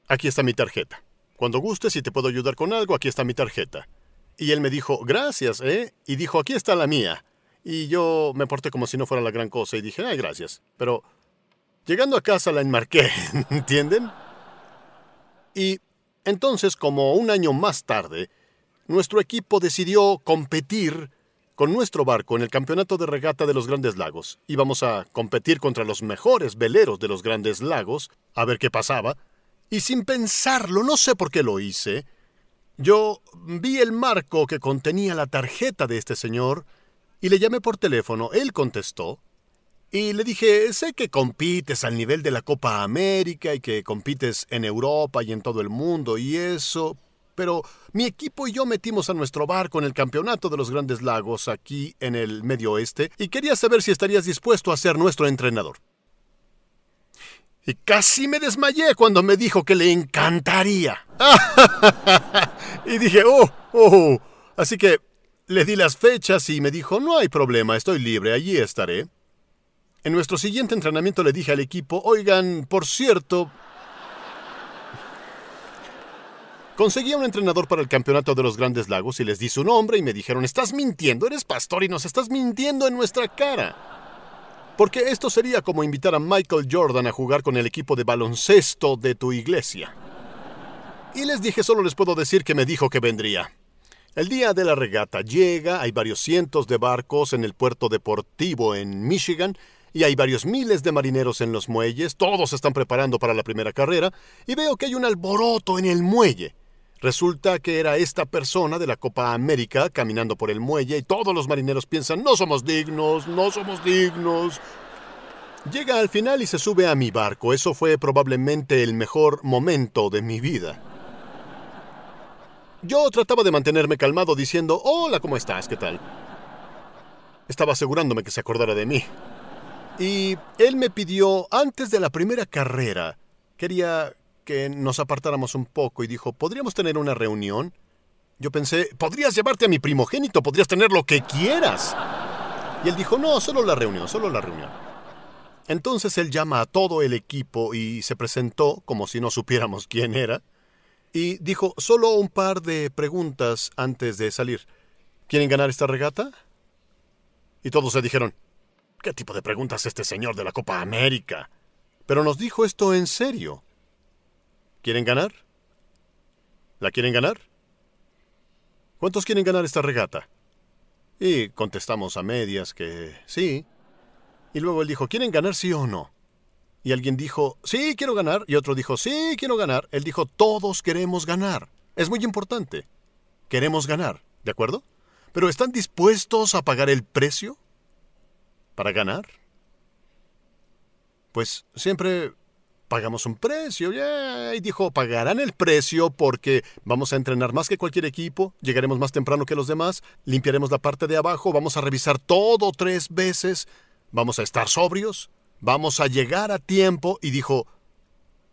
aquí está mi tarjeta. Cuando gustes y te puedo ayudar con algo, aquí está mi tarjeta. Y él me dijo, gracias, ¿eh? Y dijo, aquí está la mía. Y yo me porté como si no fuera la gran cosa y dije, ay, gracias. Pero llegando a casa la enmarqué, ¿entienden? Y entonces, como un año más tarde, nuestro equipo decidió competir con nuestro barco en el campeonato de regata de los Grandes Lagos. Íbamos a competir contra los mejores veleros de los Grandes Lagos, a ver qué pasaba. Y sin pensarlo, no sé por qué lo hice, yo vi el marco que contenía la tarjeta de este señor y le llamé por teléfono. Él contestó y le dije, sé que compites al nivel de la Copa América y que compites en Europa y en todo el mundo y eso, pero mi equipo y yo metimos a nuestro barco en el Campeonato de los Grandes Lagos aquí en el Medio Oeste y quería saber si estarías dispuesto a ser nuestro entrenador. Y casi me desmayé cuando me dijo que le encantaría. y dije, oh, oh. Así que le di las fechas y me dijo, no hay problema, estoy libre, allí estaré. En nuestro siguiente entrenamiento le dije al equipo, oigan, por cierto, conseguí a un entrenador para el campeonato de los Grandes Lagos y les di su nombre y me dijeron, estás mintiendo, eres pastor y nos estás mintiendo en nuestra cara. Porque esto sería como invitar a Michael Jordan a jugar con el equipo de baloncesto de tu iglesia. Y les dije, solo les puedo decir que me dijo que vendría. El día de la regata llega, hay varios cientos de barcos en el puerto deportivo en Michigan, y hay varios miles de marineros en los muelles, todos están preparando para la primera carrera, y veo que hay un alboroto en el muelle. Resulta que era esta persona de la Copa América caminando por el muelle y todos los marineros piensan, no somos dignos, no somos dignos. Llega al final y se sube a mi barco. Eso fue probablemente el mejor momento de mi vida. Yo trataba de mantenerme calmado diciendo, hola, ¿cómo estás? ¿Qué tal? Estaba asegurándome que se acordara de mí. Y él me pidió, antes de la primera carrera, quería que nos apartáramos un poco y dijo, ¿podríamos tener una reunión? Yo pensé, podrías llevarte a mi primogénito, podrías tener lo que quieras. Y él dijo, no, solo la reunión, solo la reunión. Entonces él llama a todo el equipo y se presentó como si no supiéramos quién era y dijo solo un par de preguntas antes de salir. ¿Quieren ganar esta regata? Y todos se dijeron, ¿qué tipo de preguntas este señor de la Copa América? Pero nos dijo esto en serio. ¿Quieren ganar? ¿La quieren ganar? ¿Cuántos quieren ganar esta regata? Y contestamos a medias que sí. Y luego él dijo, ¿quieren ganar sí o no? Y alguien dijo, sí, quiero ganar. Y otro dijo, sí, quiero ganar. Él dijo, todos queremos ganar. Es muy importante. Queremos ganar, ¿de acuerdo? Pero ¿están dispuestos a pagar el precio para ganar? Pues siempre pagamos un precio. Y dijo, pagarán el precio porque vamos a entrenar más que cualquier equipo, llegaremos más temprano que los demás, limpiaremos la parte de abajo, vamos a revisar todo tres veces, vamos a estar sobrios, Vamos a llegar a tiempo y dijo,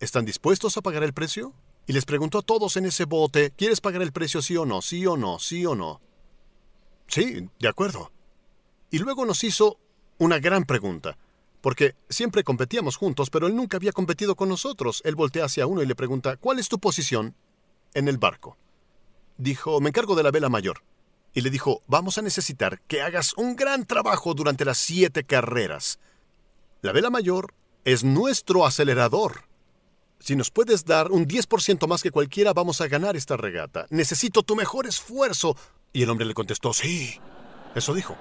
¿están dispuestos a pagar el precio? Y les preguntó a todos en ese bote, ¿quieres pagar el precio sí o no? Sí o no, sí o no. Sí, de acuerdo. Y luego nos hizo una gran pregunta, porque siempre competíamos juntos, pero él nunca había competido con nosotros. Él voltea hacia uno y le pregunta, ¿cuál es tu posición en el barco? Dijo, me encargo de la vela mayor. Y le dijo, vamos a necesitar que hagas un gran trabajo durante las siete carreras. La vela mayor es nuestro acelerador. Si nos puedes dar un 10% más que cualquiera, vamos a ganar esta regata. Necesito tu mejor esfuerzo. Y el hombre le contestó, sí. Eso dijo.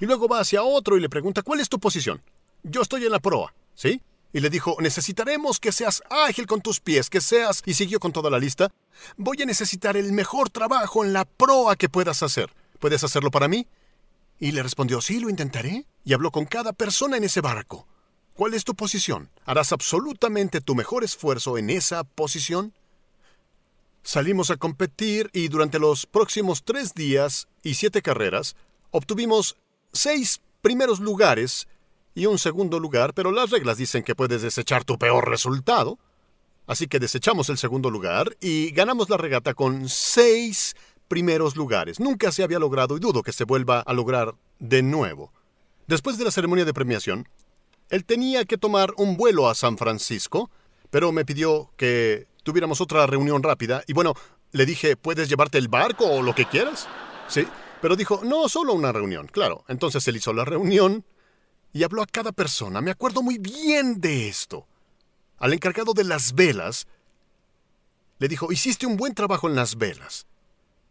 Y luego va hacia otro y le pregunta, ¿cuál es tu posición? Yo estoy en la proa, ¿sí? Y le dijo, necesitaremos que seas ágil con tus pies, que seas... Y siguió con toda la lista. Voy a necesitar el mejor trabajo en la proa que puedas hacer. ¿Puedes hacerlo para mí? Y le respondió, sí, lo intentaré. Y habló con cada persona en ese barco. ¿Cuál es tu posición? ¿Harás absolutamente tu mejor esfuerzo en esa posición? Salimos a competir y durante los próximos tres días y siete carreras obtuvimos seis primeros lugares y un segundo lugar, pero las reglas dicen que puedes desechar tu peor resultado. Así que desechamos el segundo lugar y ganamos la regata con seis primeros lugares. Nunca se había logrado y dudo que se vuelva a lograr de nuevo. Después de la ceremonia de premiación, él tenía que tomar un vuelo a San Francisco, pero me pidió que tuviéramos otra reunión rápida y bueno, le dije, ¿puedes llevarte el barco o lo que quieras? Sí, pero dijo, no, solo una reunión, claro. Entonces él hizo la reunión y habló a cada persona. Me acuerdo muy bien de esto. Al encargado de las velas, le dijo, hiciste un buen trabajo en las velas.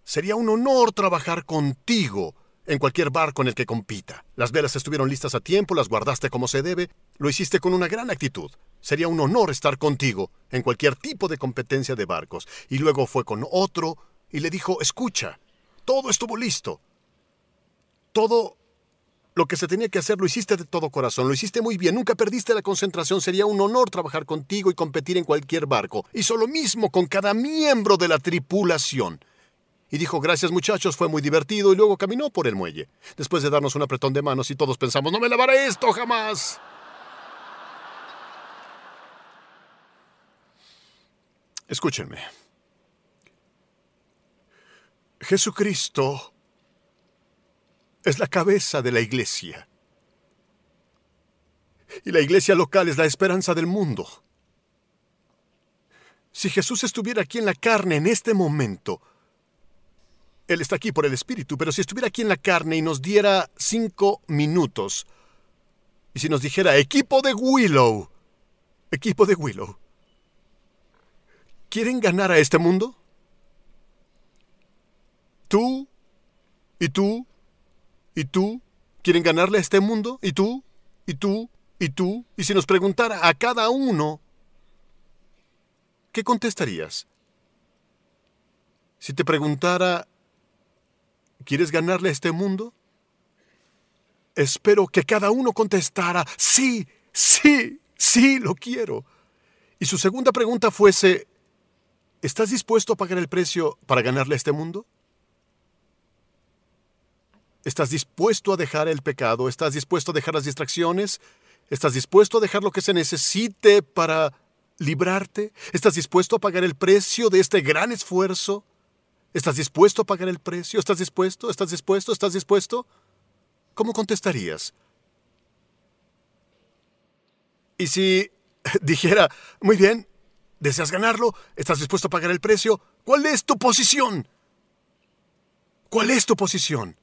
Sería un honor trabajar contigo en cualquier barco en el que compita. Las velas estuvieron listas a tiempo, las guardaste como se debe, lo hiciste con una gran actitud. Sería un honor estar contigo en cualquier tipo de competencia de barcos. Y luego fue con otro y le dijo, escucha, todo estuvo listo. Todo lo que se tenía que hacer lo hiciste de todo corazón, lo hiciste muy bien, nunca perdiste la concentración, sería un honor trabajar contigo y competir en cualquier barco. Hizo lo mismo con cada miembro de la tripulación y dijo gracias muchachos, fue muy divertido y luego caminó por el muelle. Después de darnos un apretón de manos y todos pensamos, no me lavaré esto jamás. Escúchenme. Jesucristo es la cabeza de la iglesia. Y la iglesia local es la esperanza del mundo. Si Jesús estuviera aquí en la carne en este momento, él está aquí por el Espíritu, pero si estuviera aquí en la carne y nos diera cinco minutos, y si nos dijera, equipo de Willow, equipo de Willow, ¿quieren ganar a este mundo? ¿Tú? ¿Y tú? ¿Y tú? ¿Quieren ganarle a este mundo? ¿Y tú? y tú, y tú, y si nos preguntara a cada uno, ¿qué contestarías? Si te preguntara, ¿quieres ganarle a este mundo? Espero que cada uno contestara, sí, sí, sí, lo quiero. Y su segunda pregunta fuese, ¿estás dispuesto a pagar el precio para ganarle a este mundo? ¿Estás dispuesto a dejar el pecado? ¿Estás dispuesto a dejar las distracciones? ¿Estás dispuesto a dejar lo que se necesite para librarte? ¿Estás dispuesto a pagar el precio de este gran esfuerzo? ¿Estás dispuesto a pagar el precio? ¿Estás dispuesto? ¿Estás dispuesto? ¿Estás dispuesto? ¿Cómo contestarías? Y si dijera, muy bien, ¿deseas ganarlo? ¿Estás dispuesto a pagar el precio? ¿Cuál es tu posición? ¿Cuál es tu posición?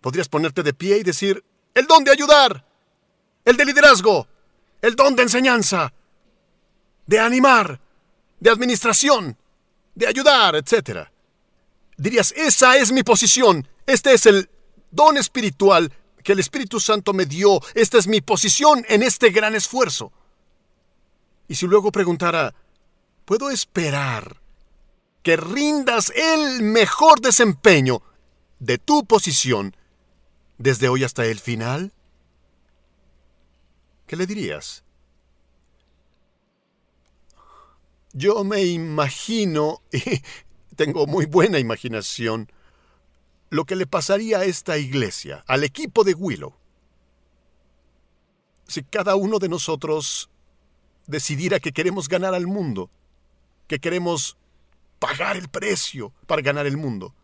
Podrías ponerte de pie y decir, el don de ayudar, el de liderazgo, el don de enseñanza, de animar, de administración, de ayudar, etc. Dirías, esa es mi posición, este es el don espiritual que el Espíritu Santo me dio, esta es mi posición en este gran esfuerzo. Y si luego preguntara, ¿puedo esperar que rindas el mejor desempeño de tu posición desde hoy hasta el final? ¿Qué le dirías? Yo me imagino, y tengo muy buena imaginación, lo que le pasaría a esta iglesia, al equipo de Willow, si cada uno de nosotros decidiera que queremos ganar al mundo, que queremos pagar el precio para ganar el mundo,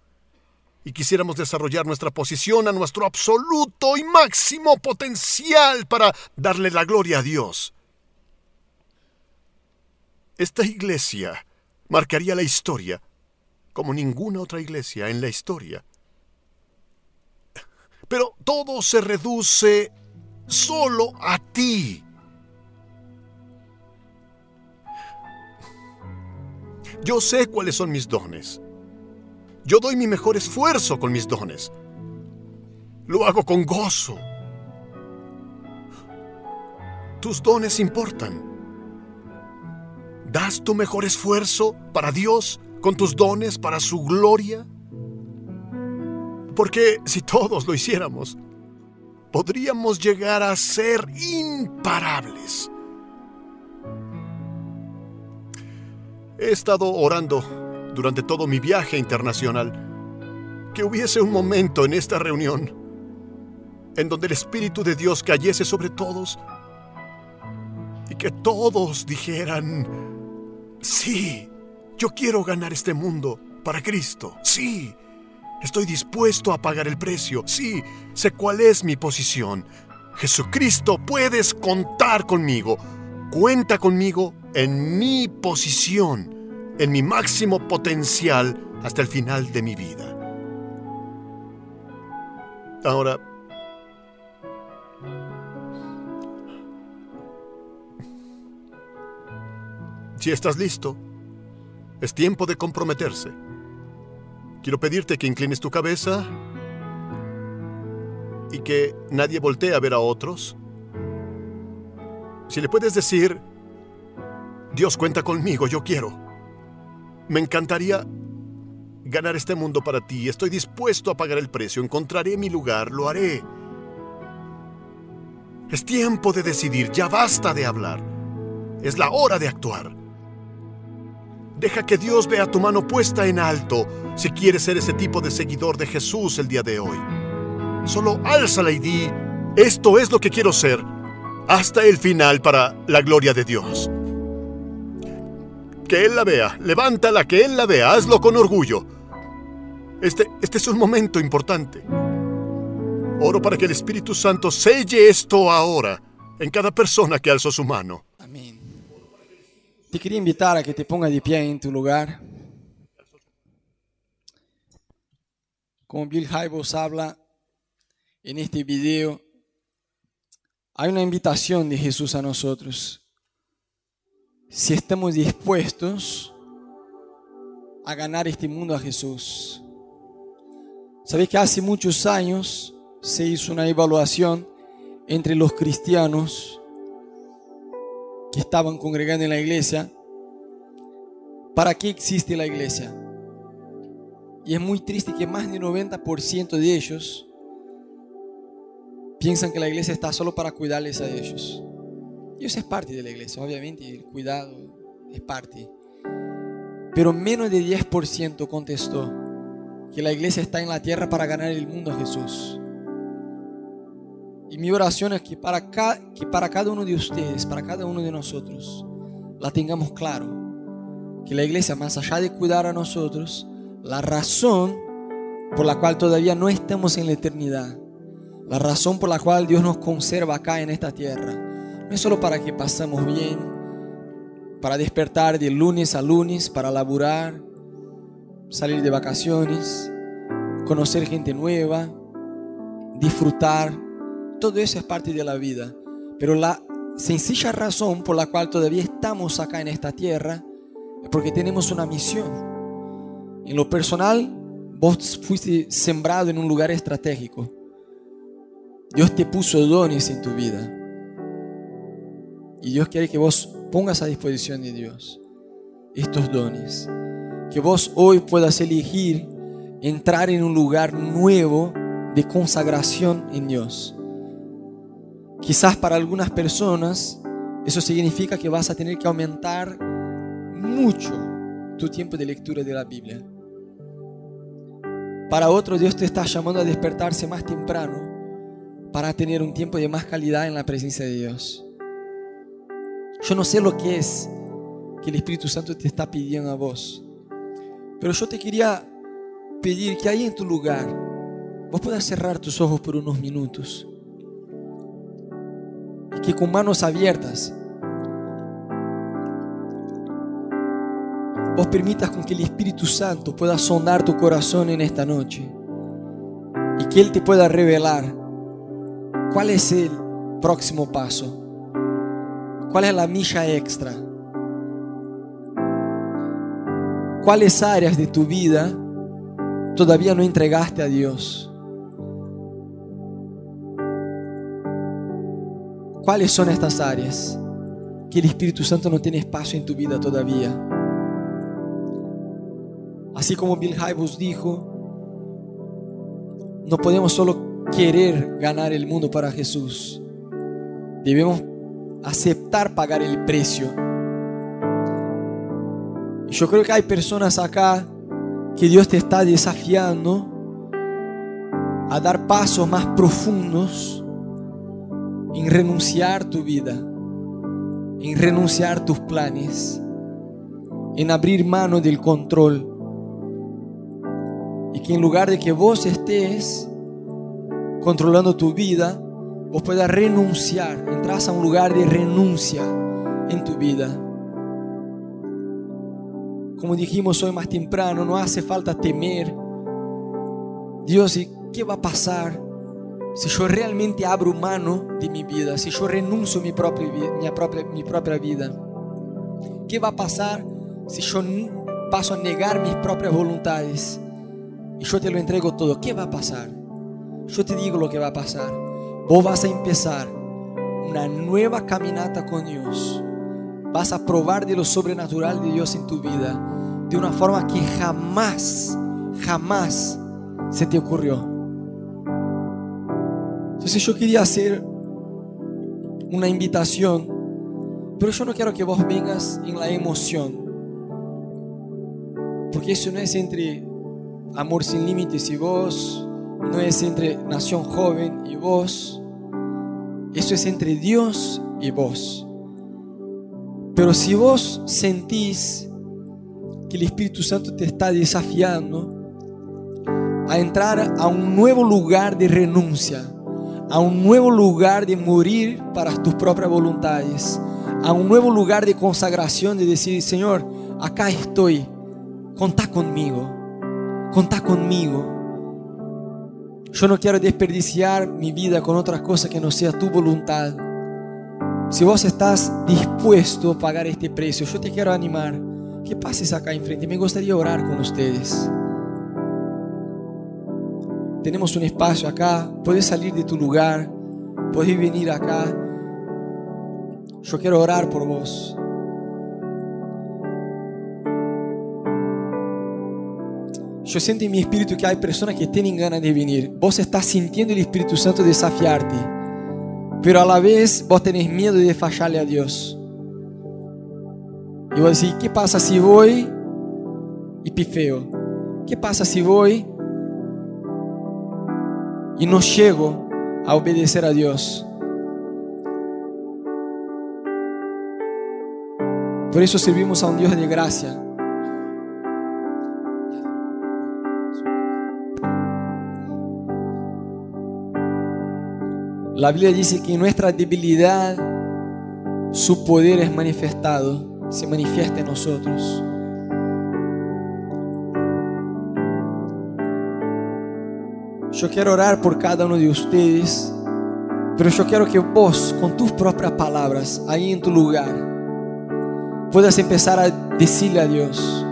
y quisiéramos desarrollar nuestra posición a nuestro absoluto y máximo potencial para darle la gloria a Dios. Esta iglesia marcaría la historia como ninguna otra iglesia en la historia. Pero todo se reduce solo a ti. Yo sé cuáles son mis dones. Yo doy mi mejor esfuerzo con mis dones. Lo hago con gozo. Tus dones importan. ¿Das tu mejor esfuerzo para Dios con tus dones para su gloria? Porque si todos lo hiciéramos, podríamos llegar a ser imparables. He estado orando durante todo mi viaje internacional que hubiese un momento en esta reunión en donde el Espíritu de Dios cayese sobre todos y que todos dijeran, sí, yo quiero ganar este mundo para Cristo, sí, estoy dispuesto a pagar el precio, sí, sé cuál es mi posición. Jesucristo, puedes contar conmigo, cuenta conmigo en mi posición en mi máximo potencial hasta el final de mi vida. Ahora, si estás listo, es tiempo de comprometerse. Quiero pedirte que inclines tu cabeza y que nadie voltee a ver a otros. Si le puedes decir, Dios cuenta conmigo, yo quiero. Me encantaría ganar este mundo para ti. Estoy dispuesto a pagar el precio. Encontraré mi lugar. Lo haré. Es tiempo de decidir. Ya basta de hablar. Es la hora de actuar. Deja que Dios vea tu mano puesta en alto si quieres ser ese tipo de seguidor de Jesús el día de hoy. Solo álzala y di, esto es lo que quiero ser, hasta el final para la gloria de Dios que Él la vea, levántala, que Él la vea, hazlo con orgullo. Este, este es un momento importante. Oro para que el Espíritu Santo selle esto ahora en cada persona que alzó su mano. Te quería invitar a que te pongas de pie en tu lugar. Como Bill Hybels habla en este video, hay una invitación de Jesús a nosotros si estamos dispuestos a ganar este mundo a Jesús. Sabéis que hace muchos años se hizo una evaluación entre los cristianos que estaban congregando en la iglesia, ¿para qué existe la iglesia? Y es muy triste que más del 90% de ellos piensan que la iglesia está solo para cuidarles a ellos. Y eso es parte de la iglesia, obviamente, el cuidado es parte. Pero menos de 10% contestó que la iglesia está en la tierra para ganar el mundo a Jesús. Y mi oración es que para, que para cada uno de ustedes, para cada uno de nosotros, la tengamos claro. Que la iglesia, más allá de cuidar a nosotros, la razón por la cual todavía no estamos en la eternidad, la razón por la cual Dios nos conserva acá en esta tierra, no es solo para que pasemos bien, para despertar de lunes a lunes, para laburar, salir de vacaciones, conocer gente nueva, disfrutar, todo eso es parte de la vida. Pero la sencilla razón por la cual todavía estamos acá en esta tierra es porque tenemos una misión. En lo personal, vos fuiste sembrado en un lugar estratégico. Dios te puso dones en tu vida. Y Dios quiere que vos pongas a disposición de Dios estos dones. Que vos hoy puedas elegir entrar en un lugar nuevo de consagración en Dios. Quizás para algunas personas eso significa que vas a tener que aumentar mucho tu tiempo de lectura de la Biblia. Para otros Dios te está llamando a despertarse más temprano para tener un tiempo de más calidad en la presencia de Dios. Yo no sé lo que es que el Espíritu Santo te está pidiendo a vos, pero yo te quería pedir que ahí en tu lugar vos puedas cerrar tus ojos por unos minutos que con manos abiertas vos permitas con que el Espíritu Santo pueda sondar tu corazón en esta noche y que Él te pueda revelar cuál es el próximo paso, cuál es la milla extra, cuáles áreas de tu vida todavía no entregaste a Dios. ¿Cuáles son estas áreas que el Espíritu Santo no tiene espacio en tu vida todavía? Así como Bill Hybels dijo, no podemos solo querer ganar el mundo para Jesús. Debemos aceptar pagar el precio. Yo creo que hay personas acá que Dios te está desafiando a dar pasos más profundos en renunciar tu vida, en renunciar tus planes, en abrir mano del control y que en lugar de que vos estés controlando tu vida, vos puedas renunciar, entras a un lugar de renuncia en tu vida. Como dijimos hoy más temprano, no hace falta temer. Dios, ¿y qué va a pasar si yo realmente abro mano de mi vida? Si yo renuncio a mi propia, mi propia, mi propia vida. ¿Qué va a pasar si yo paso a negar mis propias voluntades? y yo te lo entrego todo, ¿qué va a pasar? Yo te digo lo que va a pasar. Vos vas a empezar una nueva caminata con Dios. Vas a probar de lo sobrenatural de Dios en tu vida de una forma que jamás, jamás se te ocurrió. Entonces yo quería hacer una invitación, pero yo no quiero que vos vengas en la emoción, porque eso no es entre Amor sin límites y vos, no es entre nación joven y vos, eso es entre Dios y vos. Pero si vos sentís que el Espíritu Santo te está desafiando a entrar a un nuevo lugar de renuncia, a un nuevo lugar de morir para tus propias voluntades, a un nuevo lugar de consagración, de decir, Señor, acá estoy, contá conmigo contá conmigo. Yo no quiero desperdiciar mi vida con otras cosas que no sea tu voluntad. Si vos estás dispuesto a pagar este precio, yo te quiero animar que pases acá enfrente. Me gustaría orar con ustedes. Tenemos un espacio acá, puedes salir de tu lugar podés venir acá. Yo quiero orar por vos. Yo siento en mi espíritu que hay personas que tienen ganas de venir. Vos estás sintiendo el Espíritu Santo desafiarte, pero a la vez vos tenés miedo de fallarle a Dios. Y vos decís, ¿qué pasa si voy y pifeo? ¿Qué pasa si voy y no llego a obedecer a Dios? Por eso servimos a un Dios de gracia. La Biblia dice que en nuestra debilidad su poder es manifestado, se manifiesta en nosotros. Yo quiero orar por cada uno de ustedes, pero yo quiero que vos, con tus propias palabras, ahí en tu lugar, puedas empezar a decirle a Dios,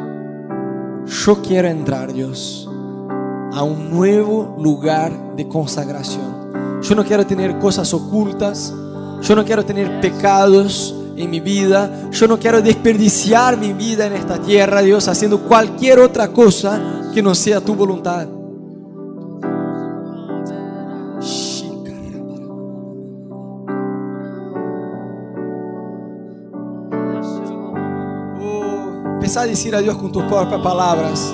yo quiero entrar, Dios, a un nuevo lugar de consagración. Yo no quiero tener cosas ocultas. Yo no quiero tener pecados en mi vida. Yo no quiero desperdiciar mi vida en esta tierra, Dios, haciendo cualquier otra cosa que no sea tu voluntad. Empezá a decir a Dios con tus propias palabras.